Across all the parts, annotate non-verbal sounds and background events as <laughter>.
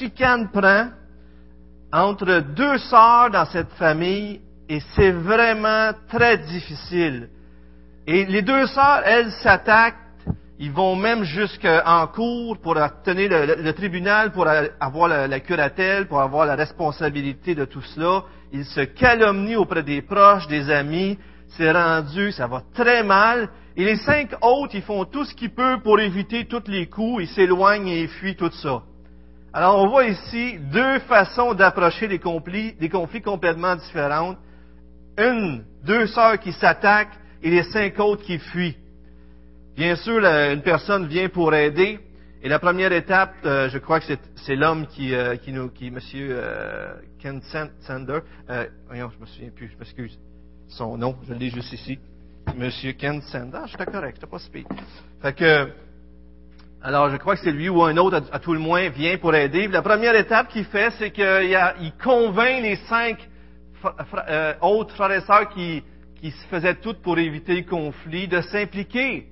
chicane prend entre deux sœurs dans cette famille et c'est vraiment très difficile. Et les deux sœurs, elles s'attaquent, ils vont même jusqu'en cours pour tenir le, tribunal, pour avoir la, la, curatelle, pour avoir la responsabilité de tout cela. Ils se calomnient auprès des proches, des amis. C'est rendu, ça va très mal. Et les cinq autres, ils font tout ce qu'ils peuvent pour éviter tous les coups, ils s'éloignent et ils fuient tout ça. Alors on voit ici deux façons d'approcher des conflits, des conflits complètement différentes. Une, deux sœurs qui s'attaquent et les cinq autres qui fuient. Bien sûr, une personne vient pour aider. Et la première étape, euh, je crois que c'est l'homme qui, euh, qui nous, qui, Monsieur euh, Ken Sander, euh, voyons, je me souviens plus, je m'excuse, son nom, je l'ai juste ici. Monsieur Ken Sander, j'étais correct, j'étais pas speed. Fait que, alors je crois que c'est lui ou un autre, à, tout le moins, vient pour aider. La première étape qu'il fait, c'est qu'il convainc les cinq autres frères et sœurs qui, se faisaient tout pour éviter le conflit de s'impliquer.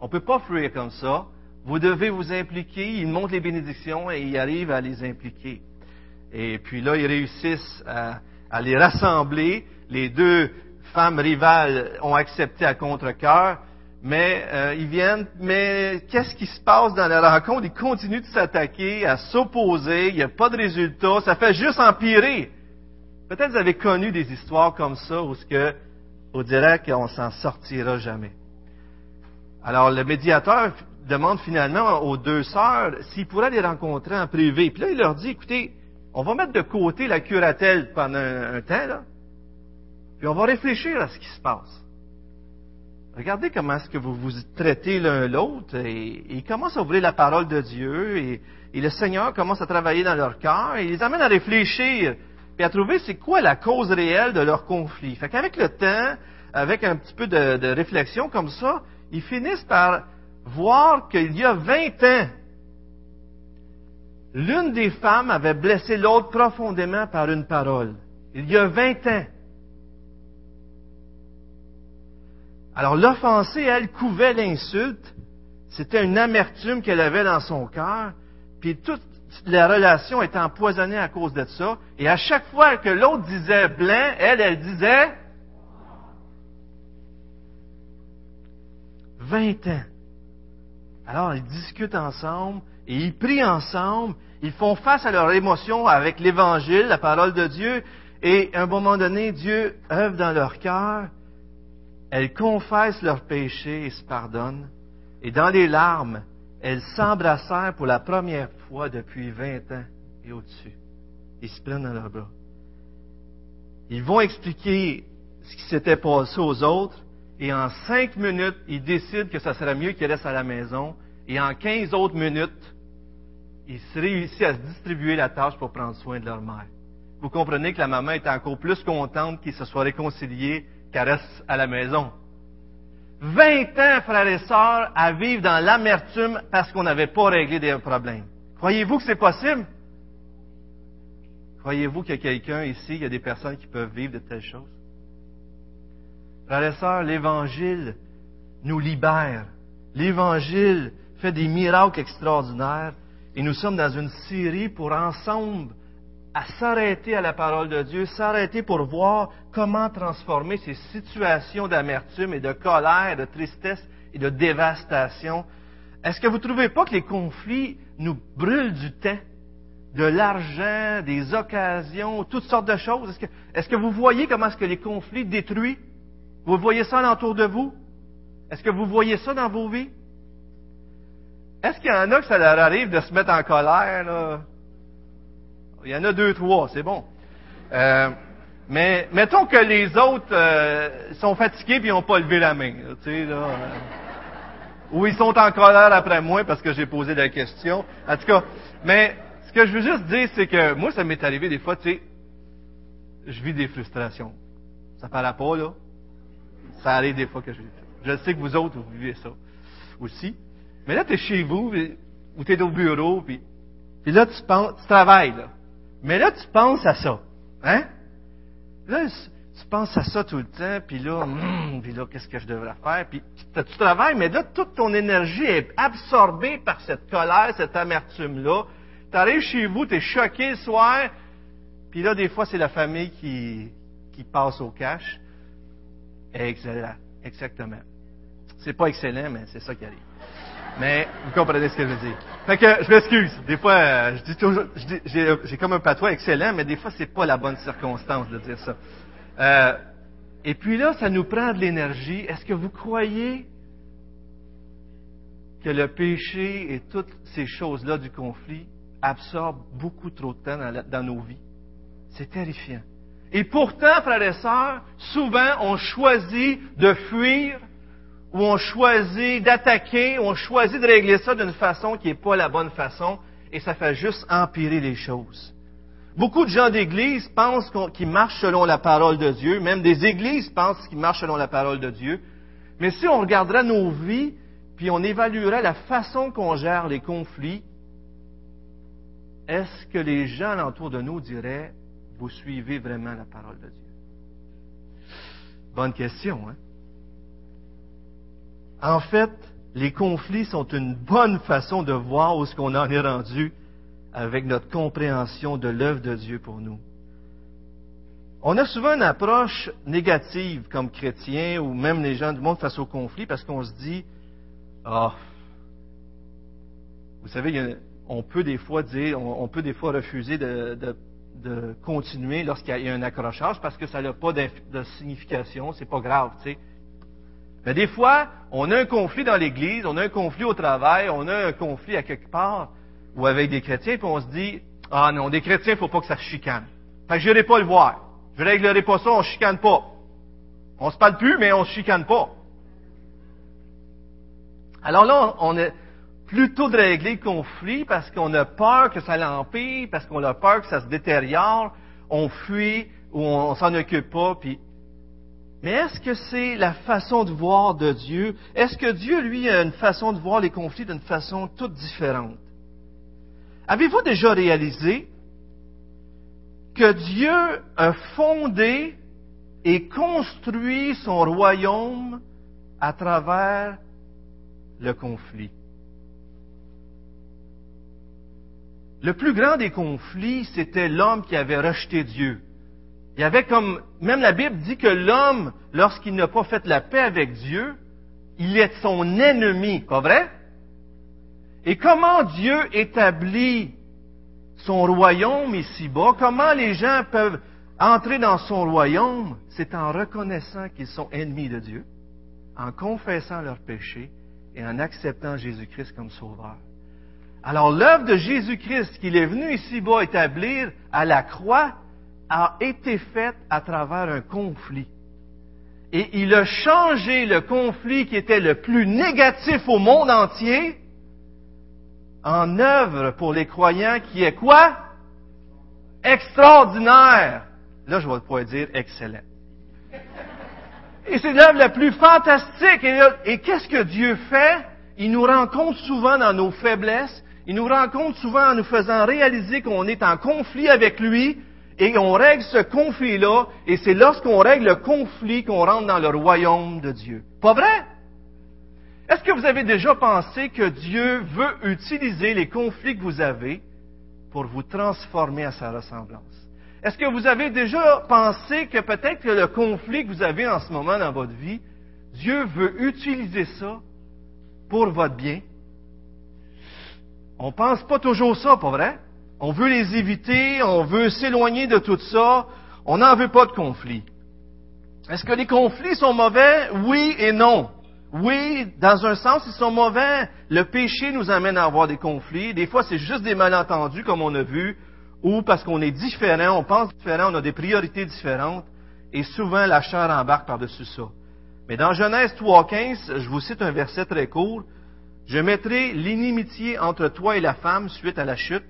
On ne peut pas fuir comme ça. Vous devez vous impliquer. Ils montrent les bénédictions et ils arrivent à les impliquer. Et puis là, ils réussissent à, les rassembler. Les deux femmes rivales ont accepté à contre-cœur. Mais euh, ils viennent, mais qu'est-ce qui se passe dans la rencontre? Ils continuent de s'attaquer, à s'opposer, il n'y a pas de résultat, ça fait juste empirer. Peut-être vous avez connu des histoires comme ça où ce que on dirait qu'on s'en sortira jamais. Alors le médiateur demande finalement aux deux sœurs s'ils pourraient les rencontrer en privé. Puis là, il leur dit, écoutez, on va mettre de côté la curatelle pendant un, temps, là, puis on va réfléchir à ce qui se passe. Regardez comment est-ce que vous vous traitez l'un l'autre, et, ils commencent à ouvrir la parole de Dieu, et, le Seigneur commence à travailler dans leur cœur, et les amène à réfléchir et à trouver c'est quoi la cause réelle de leur conflit. Fait qu'avec le temps, avec un petit peu de, réflexion comme ça, ils finissent par voir qu'il y a 20 ans, l'une des femmes avait blessé l'autre profondément par une parole. Il y a 20 ans. Alors l'offensée, elle, couvait l'insulte. C'était une amertume qu'elle avait dans son cœur. Puis toute la relation était empoisonnée à cause de ça. Et à chaque fois que l'autre disait blanc, elle, elle disait 20 ans. Alors, ils discutent ensemble et ils prient ensemble. Ils font face à leurs émotions avec l'Évangile, la parole de Dieu. Et à un moment donné, Dieu œuvre dans leur cœur. Elles confessent leurs péchés et se pardonnent. Et dans les larmes, elles s'embrassèrent pour la première fois depuis 20 ans et au-dessus. Ils se prennent dans leurs bras. Ils vont expliquer ce qui s'était passé aux autres et en cinq minutes, ils décident que ça serait mieux qu'ils restent à la maison et en quinze autres minutes, ils réussissent à se distribuer la tâche pour prendre soin de leur mère. Vous comprenez que la maman est encore plus contente qu'ils se soient réconciliés qu'elle reste à la maison. 20 ans, frères et sœurs, à vivre dans l'amertume parce qu'on n'avait pas réglé des problèmes. Croyez-vous que c'est possible? Croyez-vous qu'il y a quelqu'un ici, il y a des personnes qui peuvent vivre de telles choses? Frères et sœurs, l'Évangile nous libère. L'Évangile fait des miracles extraordinaires et nous sommes dans une série pour ensemble à s'arrêter à la parole de Dieu, s'arrêter pour voir comment transformer ces situations d'amertume et de colère, de tristesse et de dévastation. Est-ce que vous ne trouvez pas que les conflits nous brûlent du temps, de l'argent, des occasions, toutes sortes de choses? Est-ce que, est que, vous voyez comment est-ce que les conflits détruisent? Vous voyez ça alentour de vous? Est-ce que vous voyez ça dans vos vies? Est-ce qu'il y en a que ça leur arrive de se mettre en colère, là? Il y en a deux, trois, c'est bon. Euh, mais mettons que les autres euh, sont fatigués et n'ont pas levé la main. Sais, là, euh, ou ils sont en colère après moi parce que j'ai posé la question. En tout cas, mais ce que je veux juste dire, c'est que moi, ça m'est arrivé des fois, tu sais, je vis des frustrations. Ça paraît pas, là. Ça arrive des fois que je Je sais que vous autres, vous vivez ça aussi. Mais là, tu es chez vous, ou tu es au bureau, puis, puis là, tu penses, tu travailles, là. Mais là, tu penses à ça. Hein? Là, tu penses à ça tout le temps, puis là, hum, puis là, qu'est-ce que je devrais faire? Puis tu, travailles, mais là, toute ton énergie est absorbée par cette colère, cette amertume-là. Tu arrives chez vous, tu es choqué le soir, puis là, des fois, c'est la famille qui, qui passe au cash. Excellent, exactement. C'est pas excellent, mais c'est ça qui arrive. Mais vous comprenez ce que je veux dire. Fait que je m'excuse. Des fois, euh, je dis toujours, j'ai comme un patois excellent, mais des fois, c'est pas la bonne circonstance de dire ça. Euh, et puis là, ça nous prend de l'énergie. Est-ce que vous croyez que le péché et toutes ces choses-là du conflit absorbent beaucoup trop de temps dans, nos vies? C'est terrifiant. Et pourtant, frères et sœurs, souvent on choisit de fuir ou on choisit d'attaquer, on choisit de régler ça d'une façon qui n'est pas la bonne façon, et ça fait juste empirer les choses. Beaucoup de gens d'Église pensent qu'ils marchent selon la parole de Dieu, même des églises pensent qu'ils marchent selon la parole de Dieu. Mais si on regarderait nos vies, puis on évaluerait la façon qu'on gère les conflits, est-ce que les gens autour de nous diraient, vous suivez vraiment la parole de Dieu? Bonne question, hein? En fait, les conflits sont une bonne façon de voir où ce qu'on en est rendu avec notre compréhension de l'œuvre de Dieu pour nous. On a souvent une approche négative comme chrétien ou même les gens du monde face au conflit parce qu'on se dit, ah, vous savez, on peut des fois dire, on, peut des fois refuser de, de continuer lorsqu'il y a un accrochage parce que ça n'a pas de, signification, c'est pas grave, tu sais. Mais des fois, on a un conflit dans l'Église, on a un conflit au travail, on a un conflit à quelque part, ou avec des chrétiens, puis on se dit, ah non, des chrétiens, il faut pas que ça se chicane. Fait que je n'irai pas le voir. Je réglerai pas ça, on ne chicane pas. On se parle plus, mais on se chicane pas. Alors là, on est plutôt de régler le conflit parce qu'on a peur que ça l'empire, parce qu'on a peur que ça se détériore, on fuit ou on, ne s'en occupe pas, puis mais est-ce que c'est la façon de voir de Dieu? Est-ce que Dieu, lui, a une façon de voir les conflits d'une façon toute différente? Avez-vous déjà réalisé que Dieu a fondé et construit son royaume à travers le conflit? Le plus grand des conflits, c'était l'homme qui avait rejeté Dieu. Il y avait comme, même la Bible dit que l'homme, lorsqu'il n'a pas fait la paix avec Dieu, il est son ennemi, pas vrai? Et comment Dieu établit son royaume ici-bas? Comment les gens peuvent entrer dans son royaume? C'est en reconnaissant qu'ils sont ennemis de Dieu, en confessant leurs péchés et en acceptant Jésus-Christ comme sauveur. Alors l'œuvre de Jésus-Christ qu'il est venu ici-bas établir à la croix, a été faite à travers un conflit. Et il a changé le conflit qui était le plus négatif au monde entier en œuvre pour les croyants qui est quoi? Extraordinaire. Là, je vais pouvoir dire excellent. Et c'est l'œuvre la plus fantastique. Et, et qu'est-ce que Dieu fait? Il nous rencontre souvent dans nos faiblesses. Il nous rencontre souvent en nous faisant réaliser qu'on est en conflit avec lui, et on règle ce conflit-là, et c'est lorsqu'on règle le conflit qu'on rentre dans le royaume de Dieu. Pas vrai? Est-ce que vous avez déjà pensé que Dieu veut utiliser les conflits que vous avez pour vous transformer à sa ressemblance? Est-ce que vous avez déjà pensé que peut-être que le conflit que vous avez en ce moment dans votre vie, Dieu veut utiliser ça pour votre bien? On pense pas toujours ça, pas vrai? On veut les éviter, on veut s'éloigner de tout ça, on n'en veut pas de conflit. Est-ce que les conflits sont mauvais? Oui et non. Oui, dans un sens, ils sont mauvais. Le péché nous amène à avoir des conflits. Des fois, c'est juste des malentendus, comme on a vu, ou parce qu'on est différent, on pense différent, on a des priorités différentes, et souvent la chair embarque par-dessus ça. Mais dans Genèse 3.15, je vous cite un verset très court, Je mettrai l'inimitié entre toi et la femme suite à la chute,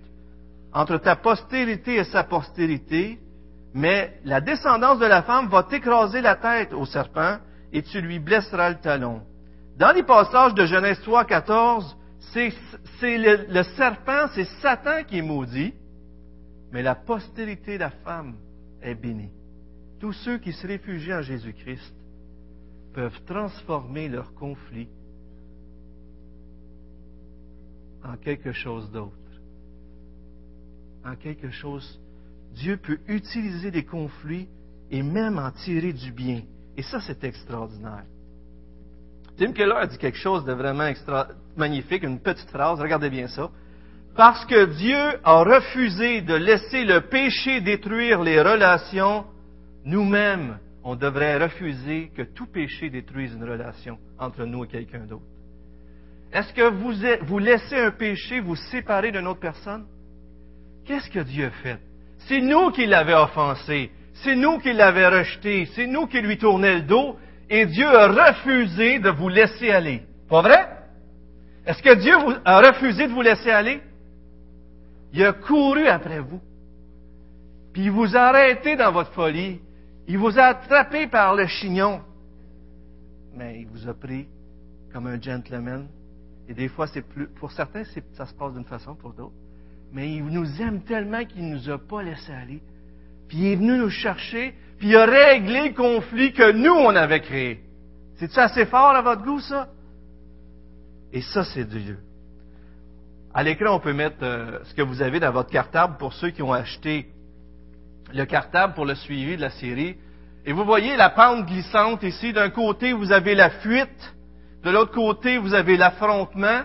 entre ta postérité et sa postérité, mais la descendance de la femme va t'écraser la tête au serpent et tu lui blesseras le talon. Dans les passages de Genèse 3, 14, c'est le, serpent, c'est Satan qui est maudit, mais la postérité de la femme est bénie. Tous ceux qui se réfugient en Jésus-Christ peuvent transformer leur conflit en quelque chose d'autre en quelque chose. Dieu peut utiliser des conflits et même en tirer du bien. Et ça, c'est extraordinaire. Tim Keller a dit quelque chose de vraiment magnifique, une petite phrase, regardez bien ça. Parce que Dieu a refusé de laisser le péché détruire les relations, nous-mêmes, on devrait refuser que tout péché détruise une relation entre nous et quelqu'un d'autre. Est-ce que vous, vous laissez un péché vous séparer d'une autre personne? Qu'est-ce que Dieu a fait? C'est nous qui l'avons offensé. C'est nous qui l'avons rejeté. C'est nous qui lui tournait le dos. Et Dieu a refusé de vous laisser aller. Pas vrai? Est-ce que Dieu a refusé de vous laisser aller? Il a couru après vous. Puis il vous a arrêté dans votre folie. Il vous a attrapé par le chignon. Mais il vous a pris comme un gentleman. Et des fois, c'est plus, pour certains, ça se passe d'une façon, pour d'autres. Mais il nous aime tellement qu'il ne nous a pas laissé aller. Puis il est venu nous chercher, puis il a réglé le conflit que nous, on avait créé. C'est-tu assez fort à votre goût, ça? Et ça, c'est Dieu. À l'écran, on peut mettre euh, ce que vous avez dans votre cartable pour ceux qui ont acheté le cartable pour le suivi de la série. Et vous voyez la pente glissante ici. D'un côté, vous avez la fuite. De l'autre côté, vous avez l'affrontement.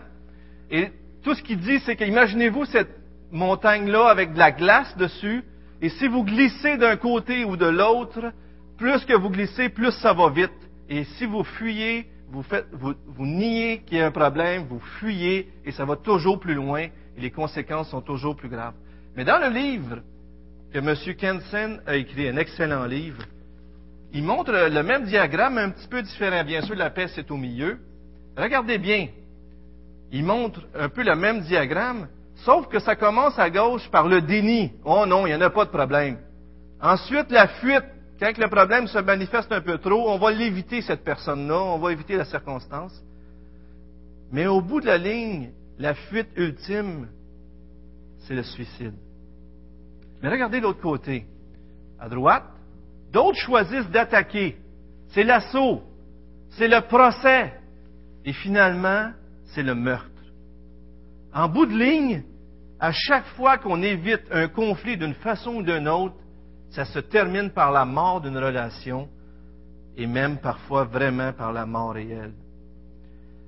Et tout ce qu'il dit, c'est qu'imaginez-vous cette montagne-là avec de la glace dessus. Et si vous glissez d'un côté ou de l'autre, plus que vous glissez, plus ça va vite. Et si vous fuyez, vous, faites, vous, vous niez qu'il y a un problème, vous fuyez et ça va toujours plus loin et les conséquences sont toujours plus graves. Mais dans le livre que M. Kensen a écrit, un excellent livre, il montre le même diagramme, un petit peu différent. Bien sûr, la paix, c'est au milieu. Regardez bien. Il montre un peu le même diagramme, sauf que ça commence à gauche par le déni. Oh non, il n'y en a pas de problème. Ensuite, la fuite. Quand le problème se manifeste un peu trop, on va l'éviter, cette personne-là, on va éviter la circonstance. Mais au bout de la ligne, la fuite ultime, c'est le suicide. Mais regardez l'autre côté. À droite, d'autres choisissent d'attaquer. C'est l'assaut, c'est le procès, et finalement, c'est le meurtre. En bout de ligne, à chaque fois qu'on évite un conflit d'une façon ou d'une autre, ça se termine par la mort d'une relation et même parfois vraiment par la mort réelle.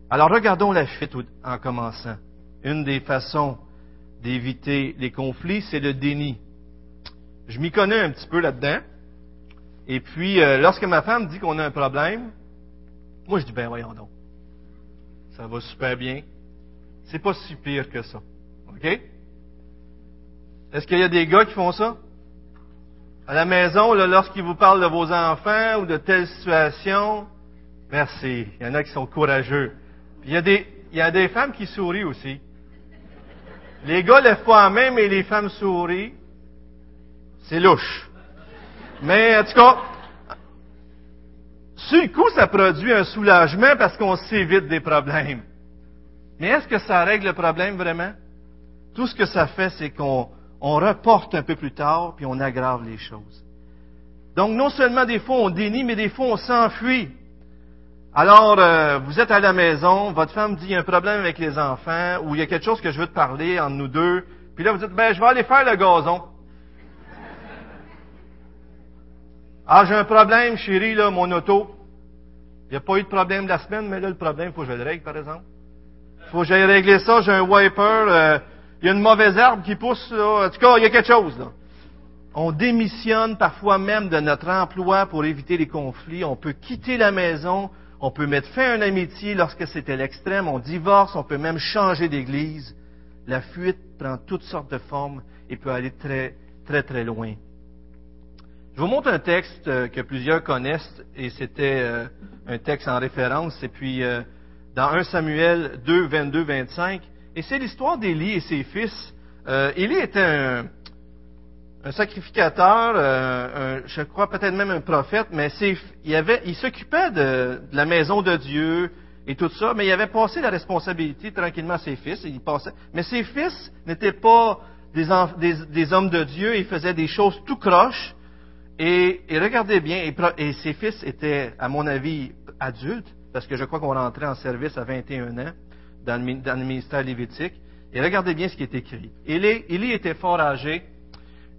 Alors regardons la fuite en commençant. Une des façons d'éviter les conflits, c'est le déni. Je m'y connais un petit peu là-dedans. Et puis, euh, lorsque ma femme dit qu'on a un problème, moi je dis, ben voyons donc. Ça va super bien. C'est pas si pire que ça. OK? Est-ce qu'il y a des gars qui font ça? à la maison, lorsqu'ils vous parlent de vos enfants ou de telle situation, merci. Il y en a qui sont courageux. Puis il y a des, il y a des femmes qui sourient aussi. Les gars lèvent pas la main, mais les femmes sourient. C'est louche. Mais en tout cas, sur le coup, ça produit un soulagement parce qu'on s'évite des problèmes. Mais est-ce que ça règle le problème vraiment? Tout ce que ça fait, c'est qu'on on reporte un peu plus tard, puis on aggrave les choses. Donc, non seulement des fois on dénie, mais des fois on s'enfuit. Alors, euh, vous êtes à la maison, votre femme dit il y a un problème avec les enfants, ou il y a quelque chose que je veux te parler entre nous deux, puis là vous dites, ben je vais aller faire le gazon. <laughs> Ah, j'ai un problème, chérie, là, mon auto. Il n'y a pas eu de problème la semaine, mais là, le problème, il faut que je le règle, par exemple. Faut que j'aille régler ça, j'ai un wiper, euh, il y a une mauvaise herbe qui pousse, en tout cas, il y a quelque chose. Là. On démissionne parfois même de notre emploi pour éviter les conflits. On peut quitter la maison, on peut mettre fin à une amitié lorsque c'était l'extrême, on divorce, on peut même changer d'église. La fuite prend toutes sortes de formes et peut aller très, très, très loin. Je vous montre un texte euh, que plusieurs connaissent et c'était euh, un texte en référence. Et puis, dans 1 Samuel 2, 22, 25, et c'est l'histoire d'Élie et ses fils. Euh, Élie était un, sacrificateur, euh, je crois peut-être même un prophète, mais il, s'occupait de, la maison de Dieu et tout ça, mais il avait passé la responsabilité tranquillement à ses fils. mais ses fils n'étaient pas des, hommes de Dieu, ils faisaient des choses tout croches. Et, regardez bien, et, ses fils étaient, à mon avis, adultes, parce que je crois qu'on rentrait en service à 21 ans dans le, ministère lévitique. Et regardez bien ce qui est écrit. Élie, était fort âgé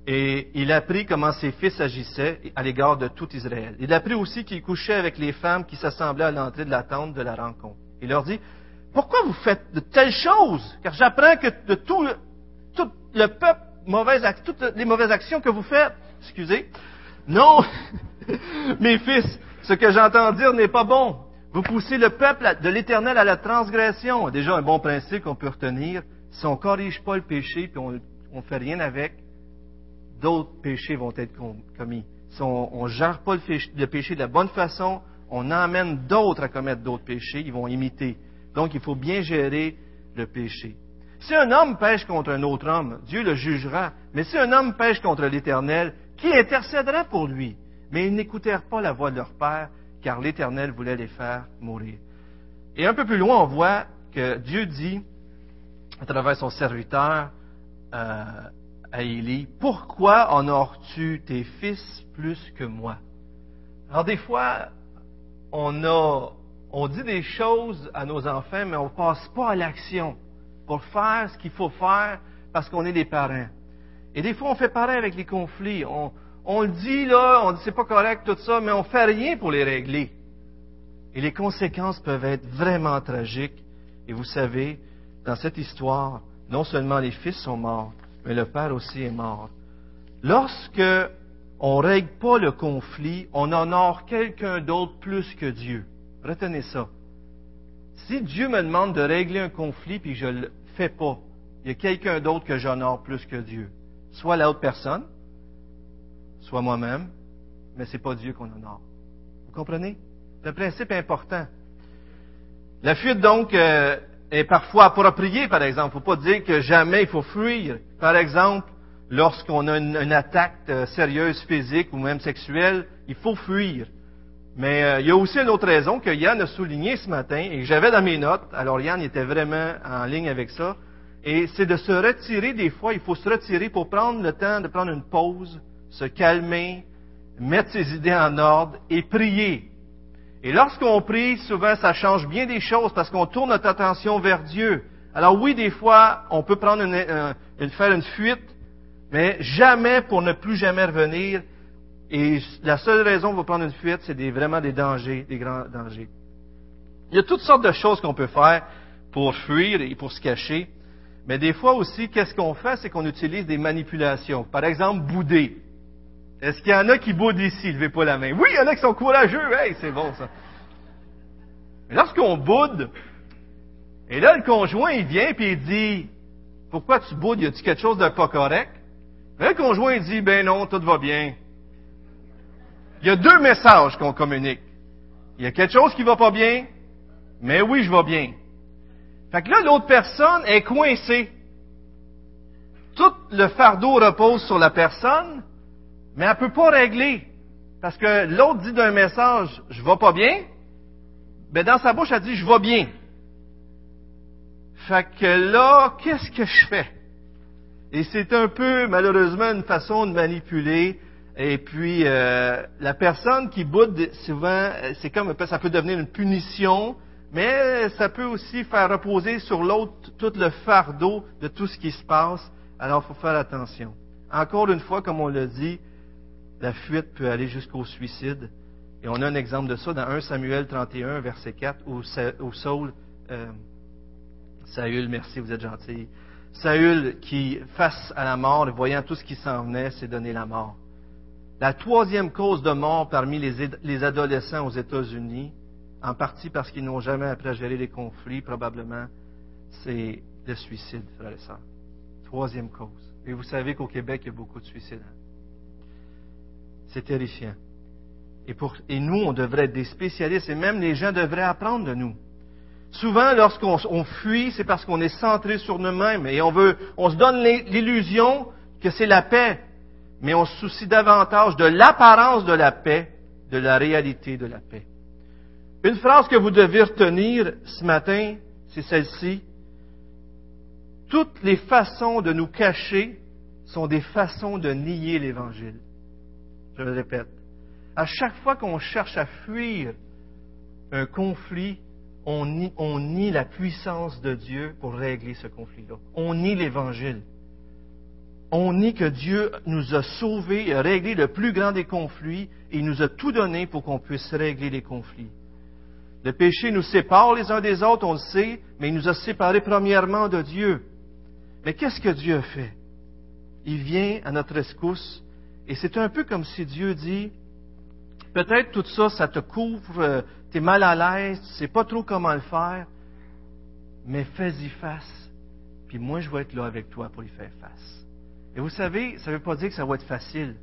et il apprit comment ses fils agissaient à l'égard de tout Israël. Il apprit aussi qu'il couchait avec les femmes qui s'assemblaient à l'entrée de la tente de la rencontre. Il leur dit, pourquoi vous faites de telles choses? Car j'apprends que de tout le, tout le peuple, mauvaise, toutes les mauvaises actions que vous faites, excusez, non, <laughs> mes fils, ce que j'entends dire n'est pas bon. Vous poussez le peuple de l'Éternel à la transgression. Déjà un bon principe qu'on peut retenir. Si on corrige pas le péché puis on ne fait rien avec, d'autres péchés vont être commis. Si on ne gère pas le péché de la bonne façon, on emmène d'autres à commettre d'autres péchés, ils vont imiter. Donc il faut bien gérer le péché. Si un homme pêche contre un autre homme, Dieu le jugera. Mais si un homme pêche contre l'Éternel, qui intercédera pour lui? Mais ils n'écoutèrent pas la voix de leur père, car l'Éternel voulait les faire mourir. Et un peu plus loin, on voit que Dieu dit, à travers son serviteur, euh, à Élie, pourquoi honores-tu tes fils plus que moi? Alors des fois, on dit des choses à nos enfants, mais on ne passe pas à l'action pour faire ce qu'il faut faire parce qu'on est des parents. Et des fois, on fait pareil avec les conflits. On, on le dit là, on dit c'est pas correct tout ça, mais on fait rien pour les régler. Et les conséquences peuvent être vraiment tragiques. Et vous savez, dans cette histoire, non seulement les fils sont morts, mais le père aussi est mort. Lorsque on règle pas le conflit, on honore quelqu'un d'autre plus que Dieu. Retenez ça. Si Dieu me demande de régler un conflit puis je le fais pas, il y a quelqu'un d'autre que j'honore plus que Dieu. Soit l'autre personne, soit moi-même, mais c'est pas Dieu qu'on honore. Vous comprenez? C'est un principe important. La fuite, donc, euh, est parfois appropriée, par exemple. Il ne faut pas dire que jamais il faut fuir. Par exemple, lorsqu'on a une, attaque euh, sérieuse physique ou même sexuelle, il faut fuir. Mais euh, il y a aussi une autre raison que Yann a souligné ce matin et que j'avais dans mes notes. Alors Yann était vraiment en ligne avec ça. Et c'est de se retirer des fois. Il faut se retirer pour prendre le temps de prendre une pause, se calmer, mettre ses idées en ordre et prier. Et lorsqu'on prie, souvent ça change bien des choses parce qu'on tourne notre attention vers Dieu. Alors oui, des fois, on peut prendre une, faire une fuite, mais jamais pour ne plus jamais revenir. Et la seule raison pour prendre une fuite, c'est des, vraiment des dangers, des grands dangers. Il y a toutes sortes de choses qu'on peut faire pour fuir et pour se cacher. Mais des fois aussi, qu'est-ce qu'on fait? C'est qu'on utilise des manipulations. Par exemple, bouder. Est-ce qu'il y en a qui boudent ici? Levez pas la main. Oui, il y en a qui sont courageux. Hey, c'est bon ça. Mais lorsqu'on boude, et là, le conjoint, il vient et il dit, pourquoi tu boudes? Y a-t-il quelque chose de pas correct? Et le conjoint, il dit, ben non, tout va bien. Il y a deux messages qu'on communique. Il y a quelque chose qui va pas bien, mais oui, je vais bien. Fait que là, l'autre personne est coincée. Tout le fardeau repose sur la personne, mais elle ne peut pas régler. Parce que l'autre dit d'un message, je vais pas bien. Mais dans sa bouche, elle dit, je vais bien. Fait que là, qu'est-ce que je fais? Et c'est un peu, malheureusement, une façon de manipuler. Et puis, euh, la personne qui boude, souvent, c'est comme, ça peut devenir une punition, mais ça peut aussi faire reposer sur l'autre tout le fardeau de tout ce qui se passe. Alors, il faut faire attention. Encore une fois, comme on l'a dit, la fuite peut aller jusqu'au suicide. Et on a un exemple de ça dans 1 Samuel 31, verset 4, où, Saul, euh, Saül, merci, vous êtes gentil. Saül, qui, face à la mort, voyant tout ce qui s'en venait, s'est donné la mort. La troisième cause de mort parmi les, adolescents aux États-Unis, en partie parce qu'ils n'ont jamais appris à gérer les conflits, probablement, c'est le suicide, frères et sœurs. Troisième cause. Et vous savez qu'au Québec, il y a beaucoup de suicides. C'est terrifiant. Et, pour, nous, on devrait être des spécialistes et même les gens devraient apprendre de nous. Souvent, lorsqu'on fuit, c'est parce qu'on est centré sur nous-mêmes et on veut, on se donne l'illusion que c'est la paix, mais on se soucie davantage de l'apparence de la paix, de la réalité de la paix. Une phrase que vous devez retenir ce matin, c'est celle-ci. Toutes les façons de nous cacher sont des façons de nier l'Évangile. Je le répète. À chaque fois qu'on cherche à fuir un conflit, on nie, la puissance de Dieu pour régler ce conflit-là. On nie l'Évangile. On nie que Dieu nous a sauvés et a réglé le plus grand des conflits et il nous a tout donné pour qu'on puisse régler les conflits. Le péché nous sépare les uns des autres, on le sait, mais il nous a séparés premièrement de Dieu. Mais qu'est-ce que Dieu fait? Il vient à notre escousse et c'est un peu comme si Dieu dit, peut-être tout ça, ça te couvre, tu es mal à l'aise, tu sais pas trop comment le faire, mais fais-y face, puis moi je vais être là avec toi pour y faire face. Et vous savez, ça ne veut pas dire que ça va être facile,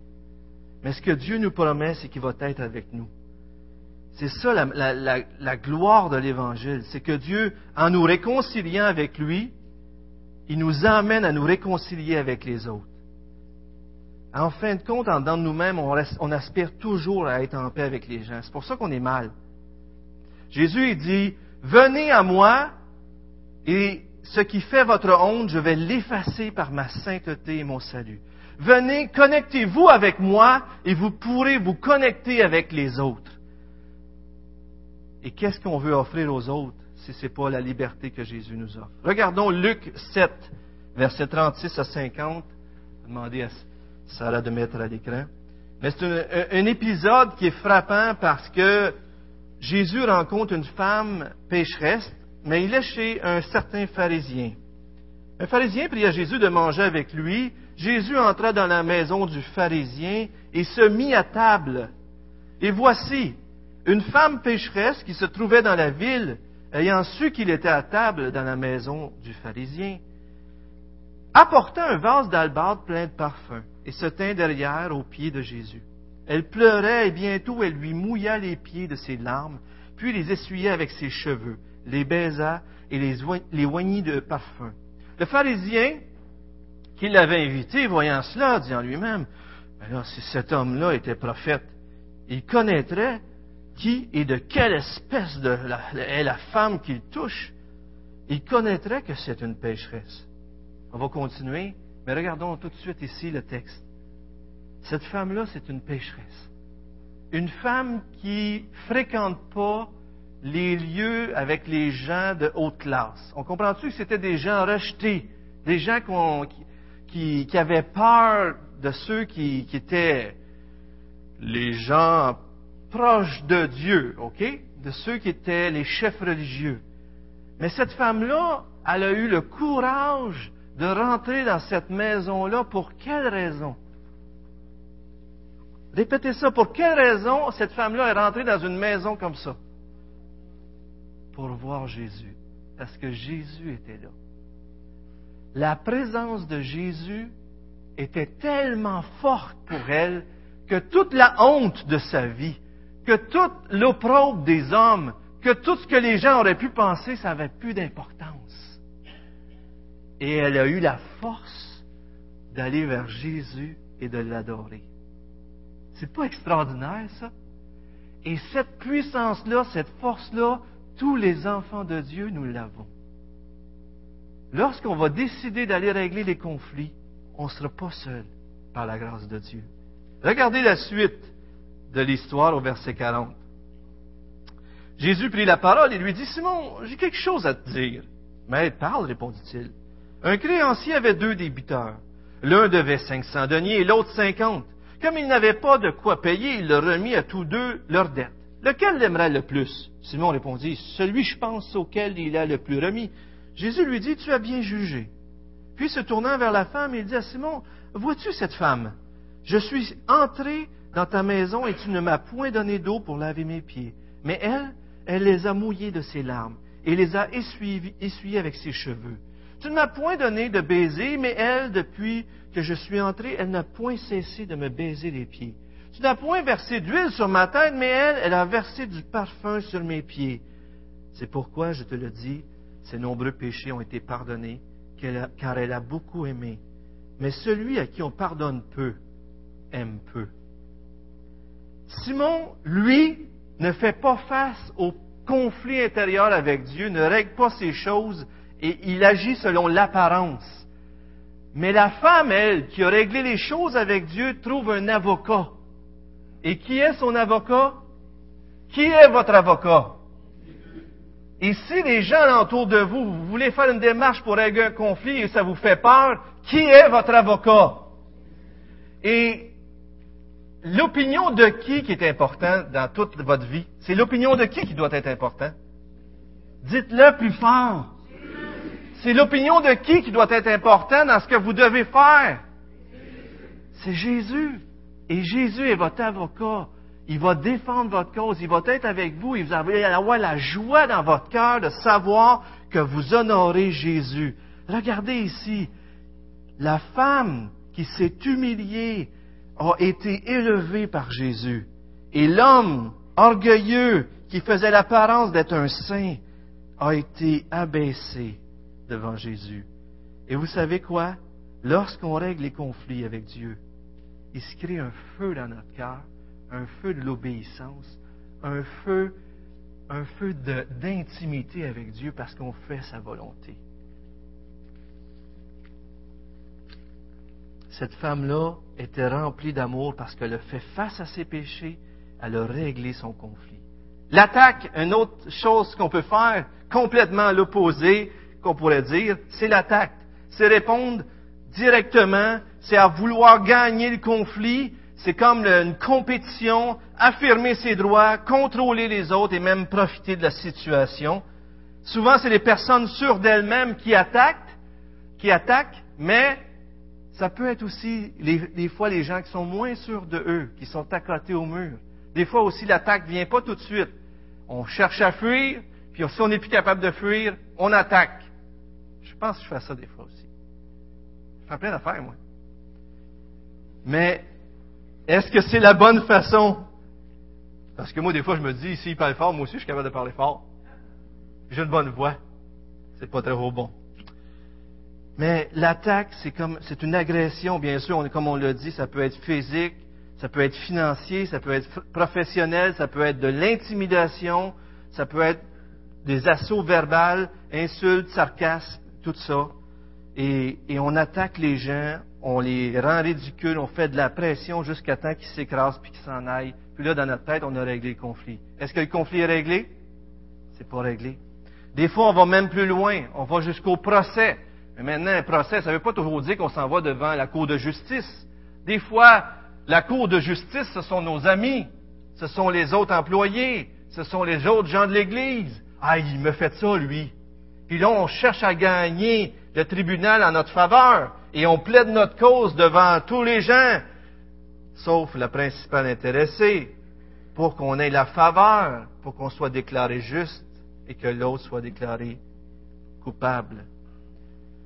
mais ce que Dieu nous promet, c'est qu'il va être avec nous. C'est ça la, la, gloire de l'Évangile, c'est que Dieu, en nous réconciliant avec lui, il nous emmène à nous réconcilier avec les autres. En fin de compte, en dedans de nous-mêmes, on, aspire toujours à être en paix avec les gens. C'est pour ça qu'on est mal. Jésus il dit, venez à moi et ce qui fait votre honte, je vais l'effacer par ma sainteté et mon salut. Venez, connectez-vous avec moi et vous pourrez vous connecter avec les autres. Et qu'est-ce qu'on veut offrir aux autres si ce n'est pas la liberté que Jésus nous offre? Regardons Luc 7, versets 36 à 50. Demandez à Sarah de mettre à l'écran. Mais c'est un, un, épisode qui est frappant parce que Jésus rencontre une femme pécheresse, mais il est chez un certain pharisien. Un pharisien pria Jésus de manger avec lui. Jésus entra dans la maison du pharisien et se mit à table. Et voici, une femme pécheresse qui se trouvait dans la ville, ayant su qu'il était à table dans la maison du pharisien, apporta un vase d'albâtre plein de parfums et se tint derrière aux pieds de Jésus. Elle pleurait et bientôt elle lui mouilla les pieds de ses larmes, puis les essuya avec ses cheveux, les baisa et les, les oignit de parfum. Le pharisien qui l'avait invité, voyant cela, dit en lui-même, alors si cet homme-là était prophète, il connaîtrait qui et de quelle espèce est la femme qu'il touche. Il connaîtrait que c'est une pécheresse. On va continuer, mais regardons tout de suite ici le texte. Cette femme-là, c'est une pécheresse. Une femme qui fréquente pas les lieux avec les gens de haute classe. On comprend-tu que c'était des gens rejetés, des gens qui, avaient peur de ceux qui, qui, étaient les gens proches de Dieu, OK? De ceux qui étaient les chefs religieux. Mais cette femme-là, elle a eu le courage de rentrer dans cette maison-là pour quelle raison? Répétez ça. Pour quelle raison cette femme-là est rentrée dans une maison comme ça? Pour voir Jésus. Parce que Jésus était là. La présence de Jésus était tellement forte pour elle que toute la honte de sa vie, que toute l'opprobre des hommes, que tout ce que les gens auraient pu penser, ça n'avait plus d'importance. Et elle a eu la force d'aller vers Jésus et de l'adorer. C'est pas extraordinaire, ça? Et cette puissance-là, cette force-là, tous les enfants de Dieu, nous l'avons. Lorsqu'on va décider d'aller régler les conflits, on ne sera pas seul par la grâce de Dieu. Regardez la suite de l'histoire au verset 40. Jésus prit la parole et lui dit, Simon, j'ai quelque chose à te dire. Mais parle, répondit-il. Un créancier avait deux débiteurs. L'un devait 500 deniers et l'autre 50. Comme il n'avait pas de quoi payer, il leur remit à tous deux leurs dettes. Lequel l'aimerait le plus? Simon répondit, Celui, je pense, auquel il a le plus remis. Jésus lui dit, Tu as bien jugé. Puis se tournant vers la femme, il dit à Simon, Vois-tu cette femme? Je suis entré dans ta maison et tu ne m'as point donné d'eau pour laver mes pieds. Mais elle, elle les a mouillés de ses larmes et les a essuyés avec ses cheveux. Tu ne m'as point donné de baiser, mais elle, depuis que je suis entré, elle n'a point cessé de me baiser les pieds. Tu n'as point versé d'huile sur ma tête, mais elle, elle a versé du parfum sur mes pieds. C'est pourquoi je te le dis, ses nombreux péchés ont été pardonnés, car elle a beaucoup aimé. Mais celui à qui on pardonne peu, aime peu. Simon, lui, ne fait pas face au conflit intérieur avec Dieu, ne règle pas ces choses et il agit selon l'apparence. Mais la femme, elle, qui a réglé les choses avec Dieu, trouve un avocat. Et qui est son avocat? Qui est votre avocat? Et si les gens autour de vous, vous voulez faire une démarche pour régler un conflit et ça vous fait peur, qui est votre avocat? Et l'opinion de qui qui est important dans toute votre vie? C'est l'opinion de qui qui doit être important? Dites-le plus fort. C'est l'opinion de qui qui doit être important dans ce que vous devez faire? C'est Jésus. Et Jésus est votre avocat. Il va défendre votre cause. Il va être avec vous. Et vous allez avoir la joie dans votre cœur de savoir que vous honorez Jésus. Regardez ici. La femme qui s'est humiliée a été élevée par Jésus. Et l'homme orgueilleux qui faisait l'apparence d'être un saint a été abaissé devant Jésus. Et vous savez quoi? Lorsqu'on règle les conflits avec Dieu, il se crée un feu dans notre cœur, un feu de l'obéissance, un feu, un feu d'intimité avec Dieu parce qu'on fait sa volonté. Cette femme-là était remplie d'amour parce qu'elle a fait face à ses péchés, elle a réglé son conflit. L'attaque, une autre chose qu'on peut faire, complètement l'opposé, qu'on pourrait dire, c'est l'attaque. C'est répondre directement, c'est à vouloir gagner le conflit, c'est comme une compétition, affirmer ses droits, contrôler les autres et même profiter de la situation. Souvent, c'est les personnes sûres d'elles-mêmes qui attaquent, qui attaquent, mais ça peut être aussi des fois les gens qui sont moins sûrs de eux, qui sont côté au mur. Des fois aussi, l'attaque vient pas tout de suite. On cherche à fuir, puis si on n'est plus capable de fuir, on attaque. Je pense que je fais ça des fois aussi. Je fais plein d'affaires, moi. Mais est-ce que c'est la bonne façon? Parce que moi, des fois, je me dis, s'il parle fort, moi aussi, je suis capable de parler fort. J'ai une bonne voix. C'est pas très bon. Mais l'attaque, c'est comme, c'est une agression, bien sûr, comme on l'a dit, ça peut être physique, ça peut être financier, ça peut être professionnel, ça peut être de l'intimidation, ça peut être des assauts verbales, insultes, sarcasmes, tout ça. Et, on attaque les gens, on les rend ridicules, on fait de la pression jusqu'à temps qu'ils s'écrasent puis qu'ils s'en aillent. Puis là, dans notre tête, on a réglé le conflit. Est-ce que le conflit est réglé? C'est pas réglé. Des fois, on va même plus loin. On va jusqu'au procès. Mais maintenant, un procès, ça ne veut pas toujours dire qu'on s'en va devant la cour de justice. Des fois, la cour de justice, ce sont nos amis, ce sont les autres employés, ce sont les autres gens de l'Église. Ah, il me fait ça, lui. Puis là, on cherche à gagner le tribunal en notre faveur et on plaide notre cause devant tous les gens, sauf la principale intéressée, pour qu'on ait la faveur, pour qu'on soit déclaré juste et que l'autre soit déclaré coupable.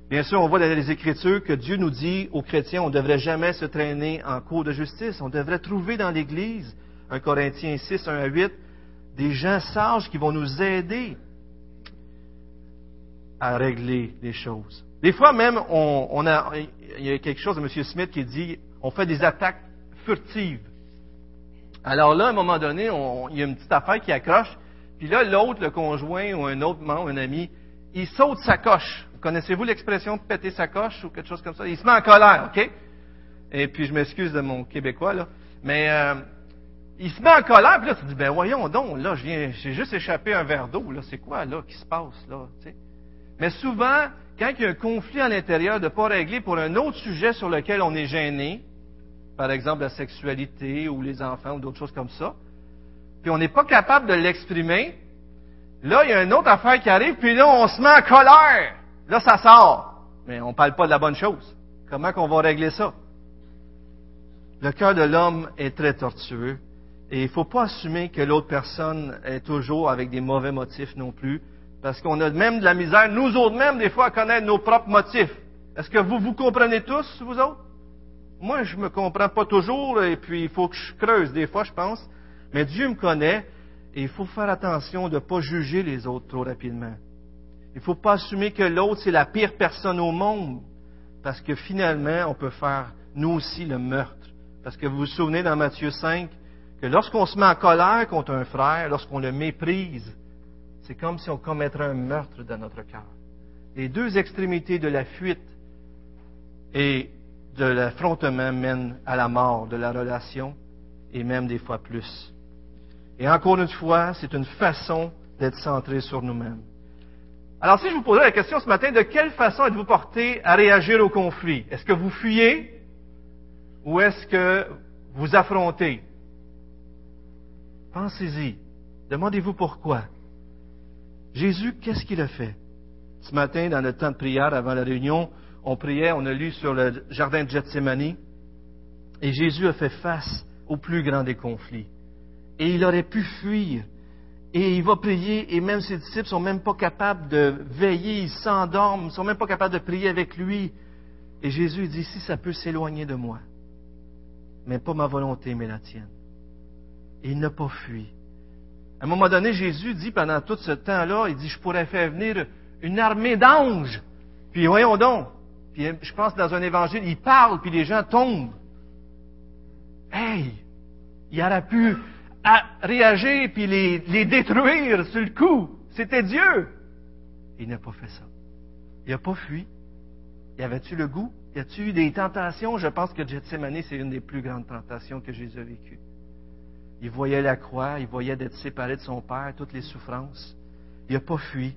Bien sûr, on voit dans les Écritures que Dieu nous dit aux chrétiens, on ne devrait jamais se traîner en cours de justice. On devrait trouver dans l'Église, 1 Corinthiens 6, 1 à 8, des gens sages qui vont nous aider à régler les choses. Des fois même, on, a, il y a quelque chose de M. Smith qui dit, on fait des attaques furtives. Alors là, à un moment donné, il y a une petite affaire qui accroche, puis là, l'autre, le conjoint ou un autre membre, un ami, il saute sa coche. Connaissez-vous l'expression péter sa coche ou quelque chose comme ça? Il se met en colère, OK? Et puis, je m'excuse de mon québécois, là. Mais, euh, il se met en colère, puis là, tu dis, ben voyons donc, là, j'ai juste échappé un verre d'eau, là, c'est quoi, là, qui se passe, là? Mais souvent, quand il y a un conflit à l'intérieur de pas régler pour un autre sujet sur lequel on est gêné, par exemple la sexualité ou les enfants ou d'autres choses comme ça, puis on n'est pas capable de l'exprimer, là, il y a une autre affaire qui arrive, puis là, on se met en colère. Là, ça sort. Mais on ne parle pas de la bonne chose. Comment qu'on va régler ça? Le cœur de l'homme est très tortueux. Et il ne faut pas assumer que l'autre personne est toujours avec des mauvais motifs non plus. Parce qu'on a même de la misère, nous autres même, des fois, à connaître nos propres motifs. Est-ce que vous vous comprenez tous, vous autres? Moi, je me comprends pas toujours, et puis il faut que je creuse des fois, je pense. Mais Dieu me connaît, et il faut faire attention de ne pas juger les autres trop rapidement. Il ne faut pas assumer que l'autre, c'est la pire personne au monde, parce que finalement, on peut faire, nous aussi, le meurtre. Parce que vous vous souvenez dans Matthieu 5, que lorsqu'on se met en colère contre un frère, lorsqu'on le méprise, c'est comme si on commettrait un meurtre dans notre cœur. Les deux extrémités de la fuite et de l'affrontement mènent à la mort de la relation, et même des fois plus. Et encore une fois, c'est une façon d'être centrés sur nous-mêmes. Alors, si je vous posais la question ce matin, de quelle façon êtes-vous porté à réagir au conflit? Est-ce que vous fuyez ou est-ce que vous affrontez? Pensez-y. Demandez-vous pourquoi. Jésus, qu'est-ce qu'il a fait? Ce matin, dans le temps de prière avant la réunion, on priait, on a lu sur le jardin de Gethsemane, et Jésus a fait face au plus grand des conflits. Et il aurait pu fuir. Et il va prier, et même ses disciples sont même pas capables de veiller, ils s'endorment, ils sont même pas capables de prier avec lui. Et Jésus dit, si ça peut s'éloigner de moi, mais pas ma volonté, mais la tienne. Et il n'a pas fui. À un moment donné, Jésus dit pendant tout ce temps-là, il dit, je pourrais faire venir une armée d'anges. Puis voyons donc. Puis je pense dans un évangile, il parle, puis les gens tombent. Hey! Il aurait pu réagir puis les, les détruire sur le coup. C'était Dieu. Il n'a pas fait ça. Il n'a pas fui. Y avait-tu le goût? Y a-tu eu des tentations? Je pense que Gethsemane, c'est une des plus grandes tentations que Jésus a vécues. Il voyait la croix, il voyait d'être séparé de son Père, toutes les souffrances. Il n'a pas fui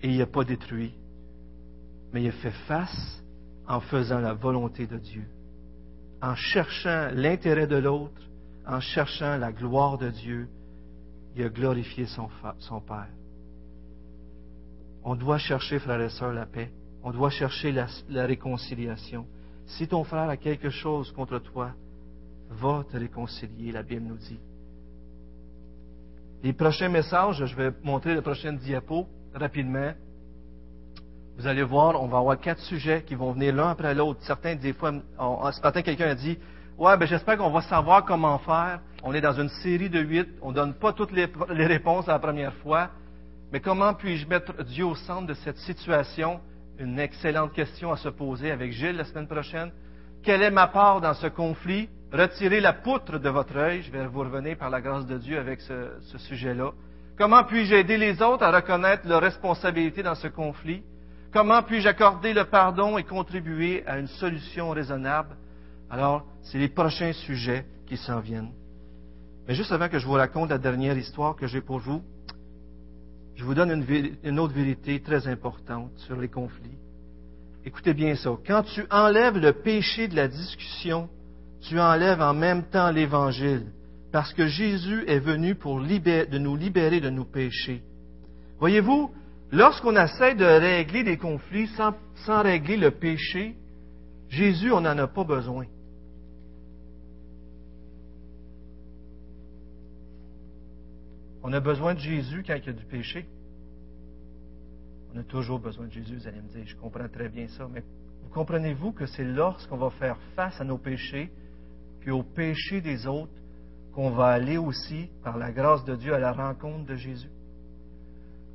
et il n'a pas détruit, mais il a fait face en faisant la volonté de Dieu, en cherchant l'intérêt de l'autre, en cherchant la gloire de Dieu, il a glorifié son, Père. On doit chercher, frères et sœurs, la paix. On doit chercher la, réconciliation. Si ton frère a quelque chose contre toi, va te réconcilier, la Bible nous dit. Les prochains messages, je vais montrer le prochain diapo rapidement. Vous allez voir, on va avoir quatre sujets qui vont venir l'un après l'autre. Certains, des fois, ce matin, quelqu'un a dit, ouais, ben j'espère qu'on va savoir comment faire. On est dans une série de huit. On ne donne pas toutes les, les réponses à la première fois. Mais comment puis-je mettre Dieu au centre de cette situation? Une excellente question à se poser avec Gilles la semaine prochaine. Quelle est ma part dans ce conflit? Retirez la poutre de votre œil. Je vais vous revenir par la grâce de Dieu avec ce, sujet-là. Comment puis-je aider les autres à reconnaître leur responsabilité dans ce conflit? Comment puis-je accorder le pardon et contribuer à une solution raisonnable? Alors, c'est les prochains sujets qui s'en viennent. Mais juste avant que je vous raconte la dernière histoire que j'ai pour vous, je vous donne une, autre vérité très importante sur les conflits. Écoutez bien ça. Quand tu enlèves le péché de la discussion, tu enlèves en même temps l'Évangile, parce que Jésus est venu pour de nous libérer de nos péchés. Voyez-vous, lorsqu'on essaie de régler des conflits sans, sans régler le péché, Jésus, on n'en a pas besoin. On a besoin de Jésus quand il y a du péché. On a toujours besoin de Jésus, vous allez me dire, je comprends très bien ça, mais vous comprenez-vous que c'est lorsqu'on va faire face à nos péchés, puis aux péchés des autres, qu'on va aller aussi, par la grâce de Dieu, à la rencontre de Jésus?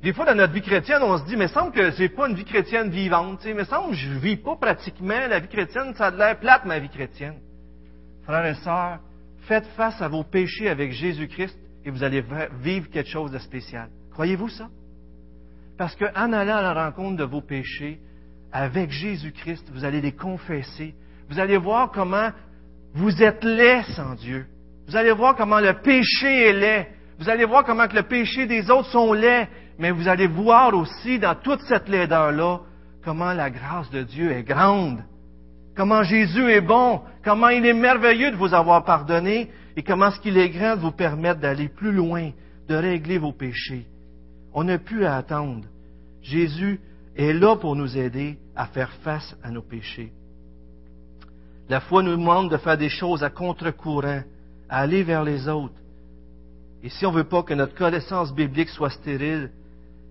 Des fois, dans notre vie chrétienne, on se dit, mais semble que j'ai pas une vie chrétienne vivante. Il me semble que je vis pas pratiquement la vie chrétienne. Ça a l'air plate, ma vie chrétienne. Frères et sœurs, faites face à vos péchés avec Jésus-Christ et vous allez vivre quelque chose de spécial. Croyez-vous ça? Parce qu'en allant à la rencontre de vos péchés, avec Jésus-Christ, vous allez les confesser. Vous allez voir comment vous êtes laid sans Dieu. Vous allez voir comment le péché est laid. Vous allez voir comment que le péché des autres sont laids. Mais vous allez voir aussi dans toute cette laideur-là comment la grâce de Dieu est grande. Comment Jésus est bon. Comment il est merveilleux de vous avoir pardonné et comment ce qu'il est grand de vous permettre d'aller plus loin, de régler vos péchés. On n'a plus à attendre. Jésus est là pour nous aider à faire face à nos péchés. La foi nous demande de faire des choses à contre-courant, à aller vers les autres. Et si on ne veut pas que notre connaissance biblique soit stérile,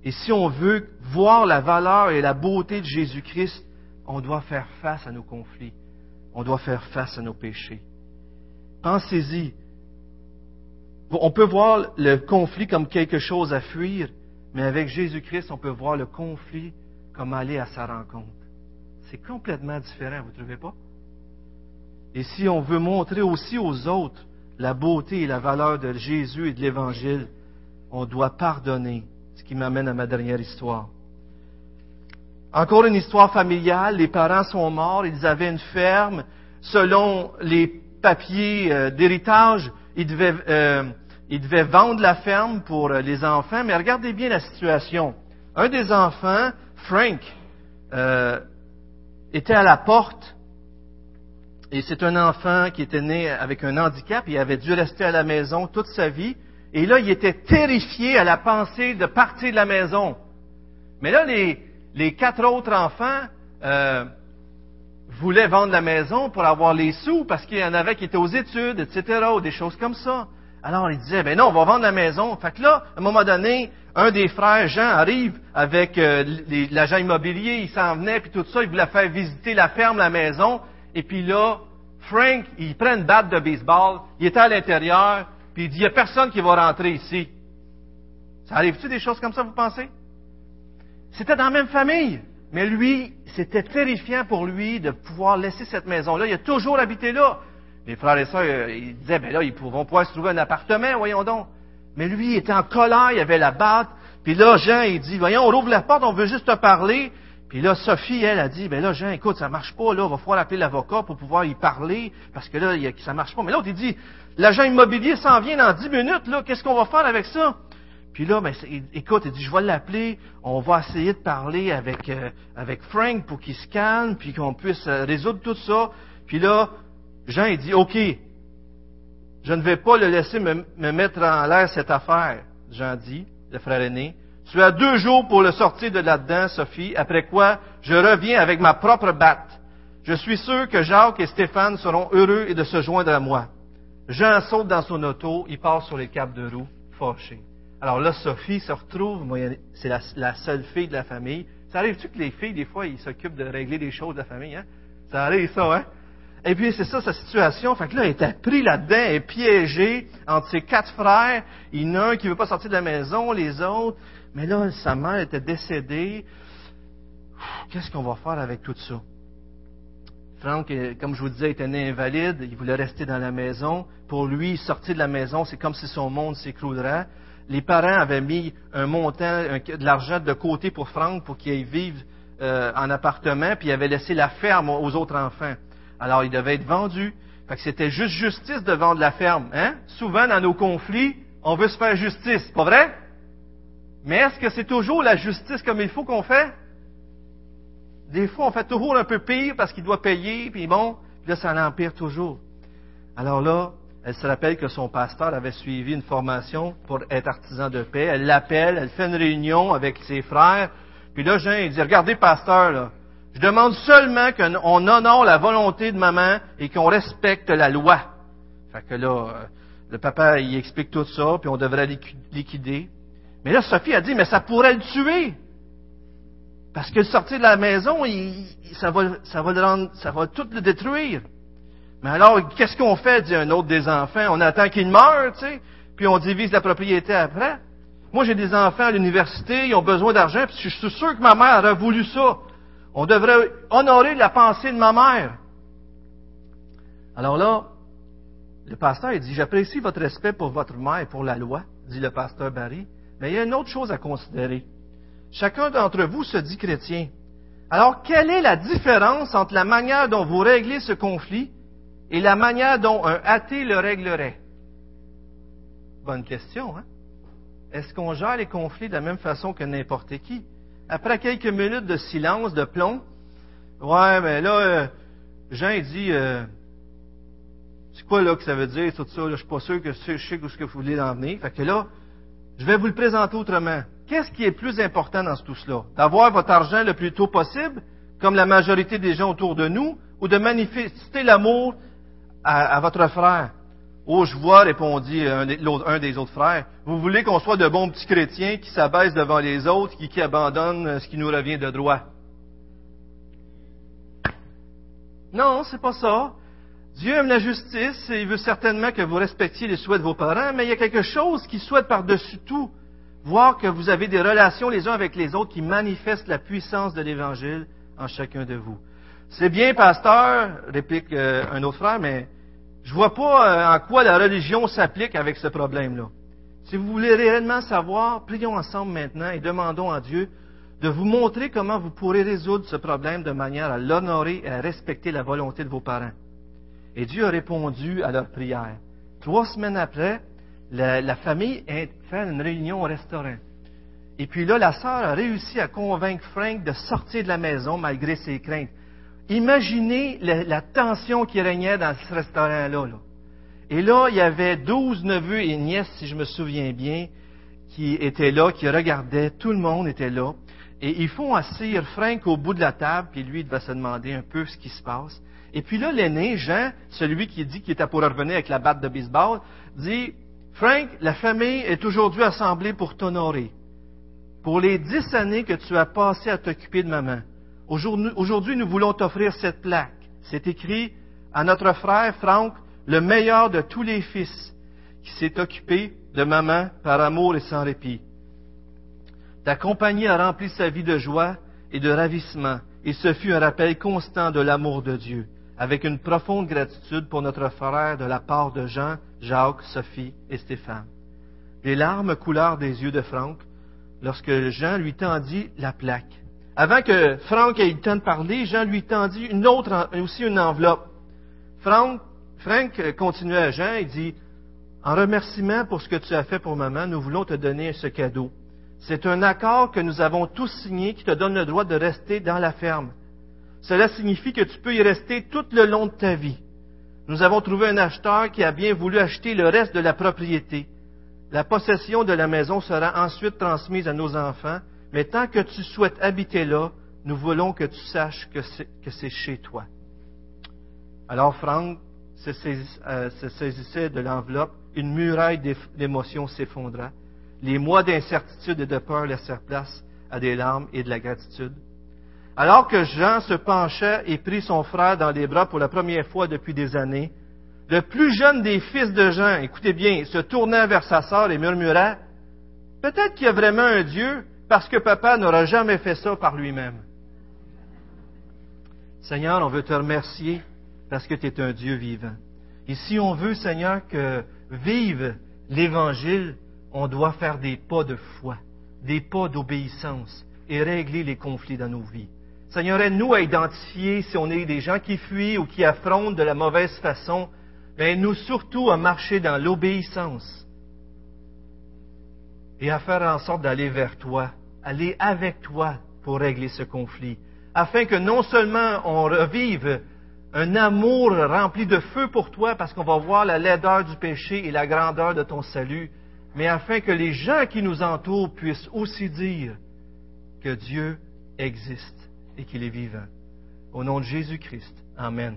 et si on veut voir la valeur et la beauté de Jésus-Christ, on doit faire face à nos conflits. On doit faire face à nos péchés. Pensez-y. On peut voir le conflit comme quelque chose à fuir, mais avec Jésus-Christ, on peut voir le conflit comme aller à sa rencontre. C'est complètement différent, vous ne trouvez pas? Et si on veut montrer aussi aux autres la beauté et la valeur de Jésus et de l'Évangile, on doit pardonner, ce qui m'amène à ma dernière histoire. Encore une histoire familiale, les parents sont morts, ils avaient une ferme, selon les papiers euh, d'héritage, ils devaient euh, il devait vendre la ferme pour euh, les enfants, mais regardez bien la situation. Un des enfants, Frank, euh, était à la porte et c'est un enfant qui était né avec un handicap, il avait dû rester à la maison toute sa vie. Et là, il était terrifié à la pensée de partir de la maison. Mais là, les, les quatre autres enfants euh, voulaient vendre la maison pour avoir les sous parce qu'il y en avait qui étaient aux études, etc., ou des choses comme ça. Alors, ils disaient, ben non, on va vendre la maison. Fait que là, à un moment donné, un des frères, Jean, arrive avec euh, l'agent immobilier, il s'en venait, puis tout ça, il voulait faire visiter la ferme, la maison. Et puis là, Frank, il prend une batte de baseball, il était à l'intérieur, puis il dit, il n'y a personne qui va rentrer ici. Ça arrive-tu des choses comme ça, vous pensez? C'était dans la même famille. Mais lui, c'était terrifiant pour lui de pouvoir laisser cette maison-là. Il a toujours habité là. Les frères et sœurs, euh, ils disaient, ben là, ils pourront pouvoir se trouver un appartement, voyons donc. Mais lui, il était en colère, il avait la batte. Puis là, Jean, il dit, voyons, on ouvre la porte, on veut juste te parler. Puis là, Sophie, elle, a dit, ben là, Jean, écoute, ça marche pas, là, il va falloir appeler l'avocat pour pouvoir y parler, parce que là, il, ça marche pas. Mais l'autre, il dit, l'agent immobilier s'en vient dans dix minutes, là, qu'est-ce qu'on va faire avec ça? Puis là, ben, écoute, il dit, je vais l'appeler, on va essayer de parler avec, euh, avec Frank pour qu'il se calme, puis qu'on puisse euh, résoudre tout ça. Puis là, Jean, il dit, OK, je ne vais pas le laisser me, me mettre en l'air cette affaire, Jean dit, le frère aîné. Tu as deux jours pour le sortir de là-dedans, Sophie, après quoi je reviens avec ma propre batte. Je suis sûr que Jacques et Stéphane seront heureux et de se joindre à moi. Jean saute dans son auto, il part sur les câbles de roue, fâché. Alors là, Sophie se retrouve, c'est la, seule fille de la famille. Ça arrive-tu que les filles, des fois, ils s'occupent de régler des choses de la famille, hein? Ça arrive ça, hein? Et puis c'est ça sa situation. Fait que là, elle était pris là-dedans, elle est piégée entre ses quatre frères. Il y en a un qui veut pas sortir de la maison, les autres. Mais là, sa mère était décédée. Qu'est-ce qu'on va faire avec tout ça? Franck, euh, comme je vous disais, était né invalide. Il voulait rester dans la maison. Pour lui, sortir de la maison, c'est comme si son monde s'écroulerait. Les parents avaient mis un montant, de l'argent de côté pour Franck pour qu'il vive euh, en appartement, puis il avait laissé la ferme aux autres enfants. Alors, il devait être vendu. Fait que c'était juste justice de vendre la ferme. Hein? Souvent, dans nos conflits, on veut se faire justice. Pas vrai? Mais est-ce que c'est toujours la justice comme il faut qu'on fait? Des fois, on fait toujours un peu pire parce qu'il doit payer, puis bon, là, ça l'empire toujours. Alors là, elle se rappelle que son pasteur avait suivi une formation pour être artisan de paix. Elle l'appelle, elle fait une réunion avec ses frères. Puis là, Jean, il dit, regardez, pasteur, je demande seulement qu'on honore la volonté de maman et qu'on respecte la loi. Fait que là, euh, le papa, il explique tout ça, puis on devrait liquider. Mais là, Sophie a dit, mais ça pourrait le tuer. Parce que sortir de la maison, ça, va, le rendre, ça va tout le détruire. Mais alors, qu'est-ce qu'on fait, dit un autre des enfants? On attend qu'il meure, puis on divise la propriété après. Moi, j'ai des enfants à l'université, ils ont besoin d'argent, puis je suis sûr que ma mère aurait voulu ça. On devrait honorer la pensée de ma mère. Alors là, le pasteur, il dit, j'apprécie votre respect pour votre mère et pour la loi, dit le pasteur Barry. Mais il y a une autre chose à considérer. Chacun d'entre vous se dit chrétien. Alors, quelle est la différence entre la manière dont vous réglez ce conflit et la manière dont un athée le réglerait? Bonne question, hein? Est-ce qu'on gère les conflits de la même façon que n'importe qui? Après quelques minutes de silence, de plomb, ouais, mais là, euh, Jean dit, euh, c'est quoi là que ça veut dire, tout ça, là, je suis pas sûr que je sais où ce que vous voulez en venir. Fait que là, je vais vous le présenter autrement. Qu'est-ce qui est plus important dans tout cela? D'avoir votre argent le plus tôt possible, comme la majorité des gens autour de nous, ou de manifester l'amour à, votre frère? Oh, je vois, répondit un, des autres frères. Vous voulez qu'on soit de bons petits chrétiens qui s'abaissent devant les autres, qui, qui abandonnent ce qui nous revient de droit? Non, c'est pas ça. Dieu aime la justice et il veut certainement que vous respectiez les souhaits de vos parents, mais il y a quelque chose qu'il souhaite par-dessus tout, voir que vous avez des relations les uns avec les autres qui manifestent la puissance de l'Évangile en chacun de vous. C'est bien, pasteur, réplique euh, un autre frère, mais je vois pas euh, en quoi la religion s'applique avec ce problème-là. Si vous voulez réellement savoir, prions ensemble maintenant et demandons à Dieu de vous montrer comment vous pourrez résoudre ce problème de manière à l'honorer et à respecter la volonté de vos parents. Et Dieu a répondu à leur prière. Trois semaines après, la, la famille fait une réunion au restaurant. Et puis là, la sœur a réussi à convaincre Frank de sortir de la maison malgré ses craintes. Imaginez la, tension qui régnait dans ce restaurant-là. Là. Et là, il y avait douze neveux et nièces, si je me souviens bien, qui étaient là, qui regardaient. Tout le monde était là. Et ils font asseoir Frank au bout de la table, puis lui, il va se demander un peu ce qui se passe. Et puis là, l'aîné, Jean, celui qui dit qu'il était pour revenir avec la batte de baseball, dit, Frank, la famille est aujourd'hui assemblée pour t'honorer. Pour les dix années que tu as passées à t'occuper de maman. Aujourd'hui, nous voulons t'offrir cette plaque. C'est écrit à notre frère Frank, le meilleur de tous les fils, qui s'est occupé de maman par amour et sans répit. Ta compagnie a rempli sa vie de joie et de ravissement, et ce fut un rappel constant de l'amour de Dieu, avec une profonde gratitude pour notre frère de la part de Jean, Jacques, Sophie et Stéphane. Les larmes coulèrent des yeux de Franck lorsque Jean lui tendit la plaque. Avant que Franck ait eu le temps de parler, Jean lui tendit une autre, aussi une enveloppe. Franck Frank continuait à Jean et dit, En remerciement pour ce que tu as fait pour maman, nous voulons te donner ce cadeau. C'est un accord que nous avons tous signé qui te donne le droit de rester dans la ferme. Cela signifie que tu peux y rester tout le long de ta vie. Nous avons trouvé un acheteur qui a bien voulu acheter le reste de la propriété. La possession de la maison sera ensuite transmise à nos enfants, mais tant que tu souhaites habiter là, nous voulons que tu saches que c'est chez toi. Alors Franck euh, se, saisissait de l'enveloppe, une muraille d'émotions s'effondra. Les mois d'incertitude et de peur laissèrent place à des larmes et de la gratitude. Alors que Jean se penchait et prit son frère dans les bras pour la première fois depuis des années, le plus jeune des fils de Jean, écoutez bien, se tourna vers sa sœur et murmura, Peut-être qu'il y a vraiment un Dieu parce que papa n'aura jamais fait ça par lui-même. Seigneur, on veut te remercier parce que tu es un Dieu vivant. Et si on veut, Seigneur, que vive l'Évangile, on doit faire des pas de foi, des pas d'obéissance et régler les conflits dans nos vies. Seigneur, aide-nous à identifier si on est des gens qui fuient ou qui affrontent de la mauvaise façon, mais nous surtout à marcher dans l'obéissance et à faire en sorte d'aller vers toi, aller avec toi pour régler ce conflit, afin que non seulement on revive un amour rempli de feu pour toi parce qu'on va voir la laideur du péché et la grandeur de ton salut, mais afin que les gens qui nous entourent puissent aussi dire que Dieu existe et qu'il est vivant. Au nom de Jésus-Christ. Amen.